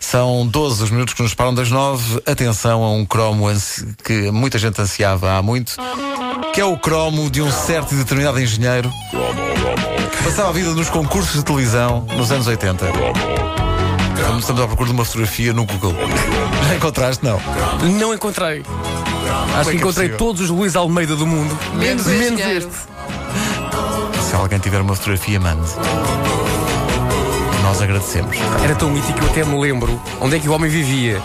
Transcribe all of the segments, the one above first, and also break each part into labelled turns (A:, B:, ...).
A: São 12 os minutos que nos param das 9. Atenção a um cromo que muita gente ansiava há muito, que é o cromo de um certo e determinado engenheiro que passava a vida nos concursos de televisão nos anos 80. Estamos à procura de uma fotografia no Google. Já encontraste? Não.
B: Não encontrei. Acho que
A: é que é
B: encontrei
A: possível?
B: todos os Luís Almeida do mundo.
C: Menos engenheiro.
B: este.
A: Se alguém tiver uma fotografia, mande. Nós agradecemos.
B: Era tão mítico que eu até me lembro onde é que o homem vivia.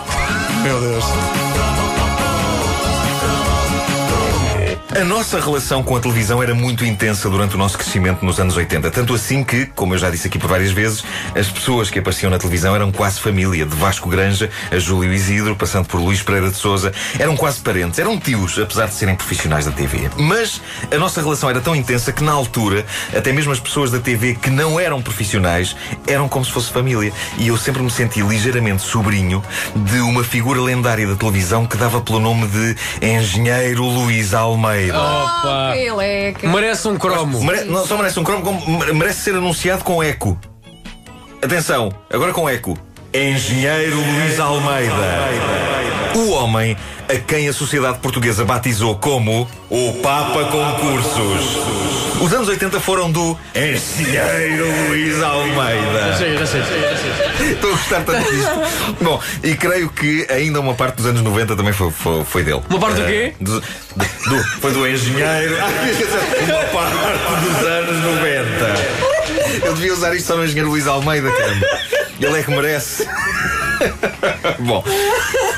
A: Meu Deus.
D: A nossa relação com a televisão era muito intensa durante o nosso crescimento nos anos 80. Tanto assim que, como eu já disse aqui por várias vezes, as pessoas que apareciam na televisão eram quase família. De Vasco Granja a Júlio Isidro, passando por Luís Pereira de Souza, eram quase parentes. Eram tios, apesar de serem profissionais da TV. Mas a nossa relação era tão intensa que, na altura, até mesmo as pessoas da TV que não eram profissionais eram como se fosse família. E eu sempre me senti ligeiramente sobrinho de uma figura lendária da televisão que dava pelo nome de Engenheiro Luís Almeida.
B: Opa!
C: Ele é. que-
B: Merece um cromo.
D: Mere- não só merece um cromo, como mere- merece ser anunciado com eco. Atenção, agora com eco. Engenheiro Luís Almeida. Homem a quem a sociedade portuguesa batizou como o Papa Concursos. Os anos 80 foram do Engenheiro Luís Almeida.
B: Sei, já sei, já sei.
D: Estou a gostar tanto disto. Bom, e creio que ainda uma parte dos anos 90 também foi, foi, foi dele.
B: Uma parte do
D: Eh,
B: quê?
D: do- do- foi do engenheiro. Uma parte dos anos 90. Eu devia usar isto só no engenheiro Luís Almeida, caramba. Ele é que merece. Bom,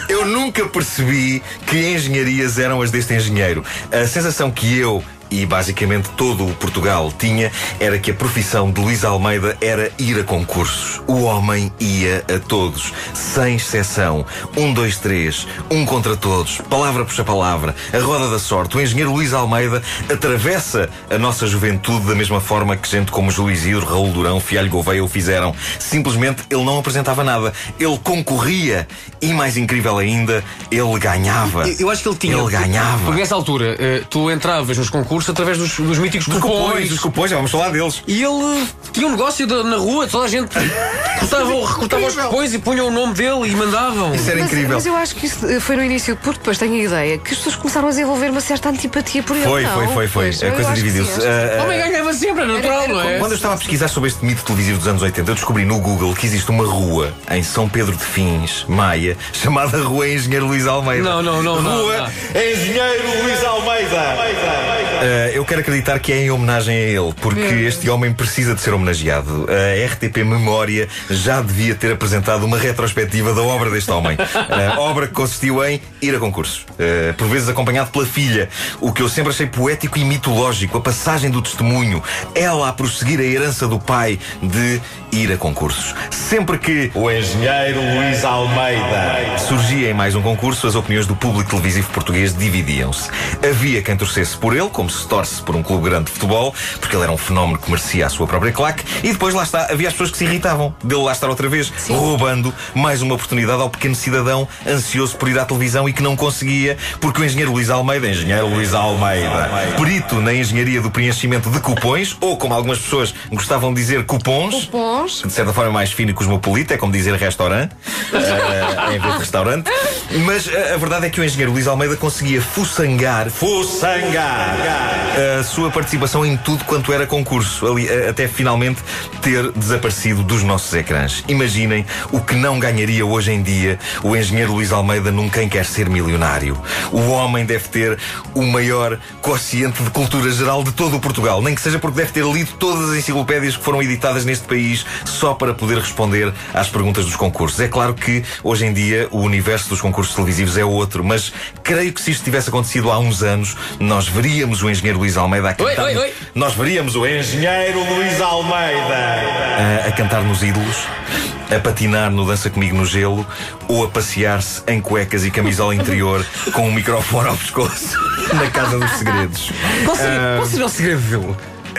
D: eu nunca percebi que engenharias eram as deste engenheiro. A sensação que eu e basicamente todo o Portugal tinha era que a profissão de Luís Almeida era ir a concursos. O homem ia a todos, sem exceção. Um, dois, três, um contra todos, palavra puxa palavra, a roda da sorte. O engenheiro Luís Almeida atravessa a nossa juventude da mesma forma que gente como Júlio Isidro, Raul Durão, Fialho Gouveia o fizeram. Simplesmente ele não apresentava nada. Ele concorria e, mais incrível ainda, ele ganhava.
B: Eu- Eu acho que ele tinha.
D: Ele ganhava.
B: Porque nessa altura, eh, tu entravas nos concursos através dos, dos míticos
D: Dos dos cupons, já vamos falar deles.
B: E ele tinha um negócio de- na rua, toda a gente cortava, recortava os cupons e punha o nome dele e mandavam.
D: Isso era
C: Mas,
D: incrível.
C: mas eu acho que isso eh, foi no início, porque depois tenho a ideia que as pessoas começaram a desenvolver uma certa antipatia por ele.
D: Foi,
C: não?
D: foi, foi, foi.
C: Pois,
D: A coisa dividiu-se. ah,
B: homem ganhava sempre, é natural,
C: Era-
B: não é?
D: Quando eu estava a pesquisar sobre este mito televisivo dos anos 80, eu descobri no Google que existe uma rua em São Pedro de Fins, Maia, chamada Rua Engenheiro Luís Almeida.
B: Não, não, não, não,
D: Rua Engenheiro Luís Almeida. Ah, eu quero acreditar que é em homenagem a ele, porque este homem precisa de ser homenageado. A RTP Memória já devia ter apresentado uma retrospectiva da obra deste homem. A obra que consistiu em ir a concursos, Ah, por vezes acompanhado pela filha, o que eu sempre achei poético e mitológico, a passagem do testemunho, ela a prosseguir a herança do pai de ir a concursos. Sempre que o engenheiro Luís Almeida surgia em mais um concurso, as opiniões do público televisivo português dividiam-se. Havia quem torcesse por ele, como se torce por um clube grande de futebol, porque ele era um fenómeno que merecia a sua própria claque, e depois lá está, havia as pessoas que se irritavam dele lá estar outra vez, roubando mais uma oportunidade ao pequeno cidadão ansioso por ir à televisão e que não conseguia, porque o engenheiro Luís Almeida, engenheiro Luís Almeida, perito na engenharia do preenchimento de cupons, ou como algumas pessoas gostavam de dizer, cupons.
C: Cupons.
D: De certa forma mais fino e cosmopolita, é como dizer restaurante, eh, em vez de restaurante. Mas eh, a verdade é que o engenheiro Luís Almeida conseguia fuçangar, fuçangar a sua participação em tudo quanto era concurso, ali, até finalmente ter desaparecido dos nossos ecrãs. Imaginem o que não ganharia hoje em dia o engenheiro Luís Almeida num Quem Quer Ser Milionário. O homem deve ter o maior quociente de cultura geral de todo o Portugal, nem que seja porque deve ter lido todas as enciclopédias que foram editadas neste país só para poder responder às perguntas dos concursos. É claro que hoje em dia o universo dos concursos televisivos é outro, mas creio que se isto tivesse acontecido há uns anos, nós veríamos o engenheiro Luís Almeida a cantar.
B: oi, oi.
D: Nós veríamos o engenheiro Luís Almeida a, a cantar nos ídolos, a patinar no Dança Comigo no Gelo ou a passear-se em cuecas e camisola interior com um microfone ao pescoço na Casa dos Segredos.
B: Qual seria, qual seria o segredo dele?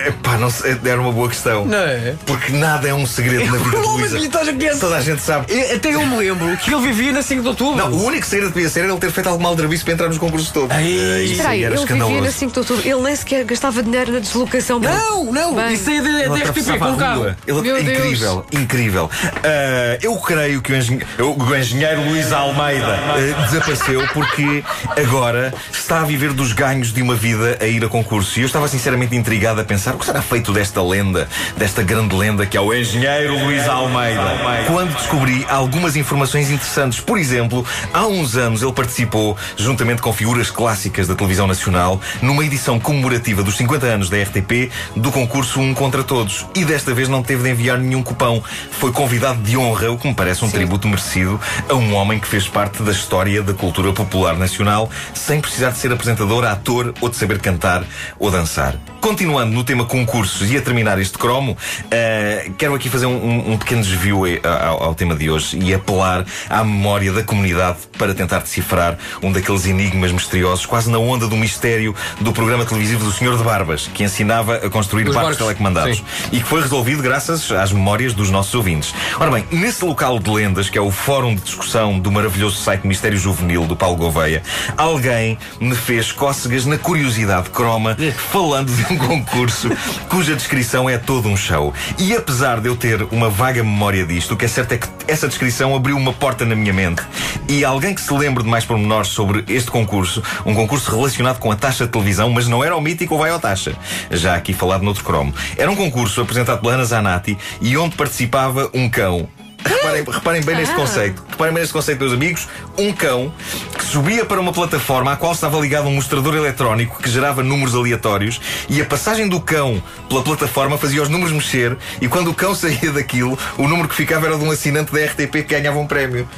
D: Epá, não sei, era uma boa questão.
B: Não é?
D: Porque nada é um segredo na vida de Luísa.
B: é?
D: Toda a gente sabe.
B: Eu- Até eu me lembro que ele vivia na 5 de outubro.
D: Não, o único segredo que devia ser era ele ter feito alguma aldrabice para entrar nos concursos todos.
B: Ai.
D: Eh, isso
C: Espera aí,
D: era
C: ele vivia
D: escandaloso.
C: na 5 de outubro. Ele nem sequer gastava dinheiro na deslocação.
B: Não, não,
C: Bem.
B: isso é da
D: Ele
B: da RTP
D: atravessava
B: com
D: a
B: o carro.
D: rua. Ele,
C: Meu Deus.
D: incrível, incrível. Ah, eu creio que o engenheiro, o engenheiro Luís Almeida ah, desapareceu porque agora está a viver dos ganhos de uma vida a ir a concurso. E eu estava sinceramente intrigado a pensar o que será feito desta lenda, desta grande lenda que é o engenheiro Luís Almeida. Quando descobri algumas informações interessantes. Por exemplo, há uns anos ele participou, juntamente com figuras clássicas da televisão nacional, numa edição comemorativa dos 50 anos da RTP do concurso Um contra Todos. E desta vez não teve de enviar nenhum cupão. Foi convidado de honra, o que me parece um tributo merecido a um homem que fez parte da história da cultura popular nacional, sem precisar de ser apresentador, ator ou de saber cantar ou dançar. Continuando no tema concursos e a terminar este cromo, eh, quero aqui fazer um, um- pequeno desvio eh, ao, ao tema de hoje e apelar à memória da comunidade para tentar decifrar um daqueles enigmas misteriosos, quase na onda do mistério do programa televisivo do Senhor de Barbas, que ensinava a construir
B: Os
D: barcos
B: barcos.
D: telecomandados
B: Sim.
D: e que foi resolvido graças às memórias dos nossos ouvintes. Ora bem, nesse local de lendas, que é o fórum de discussão do maravilhoso site Mistério Juvenil do Paulo Gouveia, alguém me fez cócegas na curiosidade croma falando de um concurso cuja descrição é todo um show. E apesar de eu ter uma vaga memória disto, o que é certo é que essa descrição abriu uma porta na minha mente. E alguém que se lembre de mais pormenores sobre este concurso, um concurso relacionado com a taxa de televisão, mas não era o mítico ou vai ao taxa. Já aqui falado noutro cromo. Era um concurso apresentado pela Ana Zanatti e onde participava um cão. Reparem, reparem bem neste conceito. Reparem bem neste conceito, meus amigos. Um cão que subia para uma plataforma à qual estava ligado um mostrador eletrónico que gerava números aleatórios e a passagem do cão pela plataforma fazia os números mexer e quando o cão saía daquilo, o número que ficava era de um assinante da RTP que ganhava um prémio.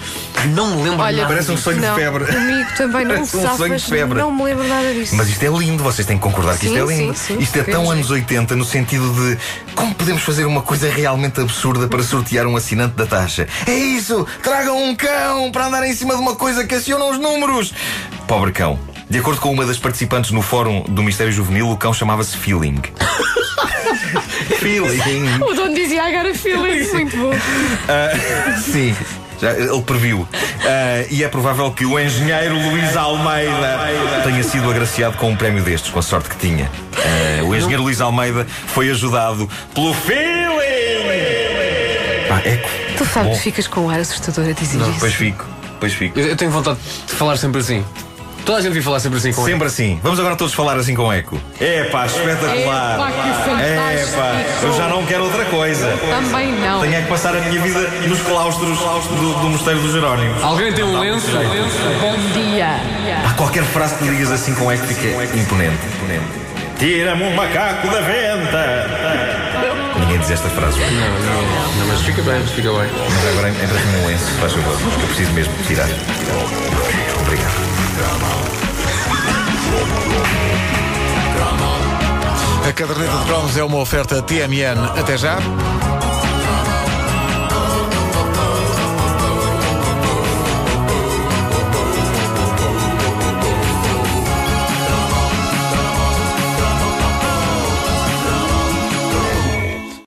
B: Não me lembro
C: Olha,
B: nada.
D: Parece um sonho
C: não,
D: de febre.
C: Comigo também não
D: Parece um
C: safas,
D: sonho de febre.
C: não me lembro nada disso.
D: Mas isto é lindo, vocês têm que concordar que isto
C: Sim,
D: é lindo.
C: sim, sim,
D: isto é tão anos 80 no sentido de como podemos fazer uma coisa realmente absurda para sortear um assinante da taxa. É isso! Tragam um cão para andar em cima de uma coisa que aciona os números! Pobre cão. De acordo com uma das participantes no fórum do Mistério Juvenil, o cão chamava-se Feeling. Feeling.
C: O dono dizia I got a feeling. Muito bom.
D: Ah, sim. Já, ele previu. Ah, e é provável que o engenheiro Luís Almeida tenha sido agraciado com um prémio destes, com a sorte que tinha. Ah, o engenheiro Luís Almeida foi ajudado pelo feeling! Pá, eco.
C: Tu sabes
D: Bom,
C: que ficas com um ar assustador a dizer isso.
D: Pois fico, pois fico.
B: Eu, eu tenho vontade de falar sempre assim. Toda a gente devia falar sempre assim com.
D: Sempre assim. Vamos agora todos falar assim com eco. É pá, espetacular.
C: Epá, que
D: É pá, eu já não quero outra coisa.
C: Também não.
D: Tenho é que passar a minha vida nos claustros do, do Mosteiro dos Jerónimos.
B: Alguém tem um lenço?
C: Bom dia.
D: Há qualquer frase que digas assim com eco fica imponente. imponente. Tira-me um macaco da venta. Diz esta frase.
B: Não, não, não, mas fica bem, fica bem.
D: Mas agora entra-me um lenço, faz favor. Eu preciso mesmo tirar. Obrigado.
A: A caderneta de cromos é uma oferta TMN. Até já.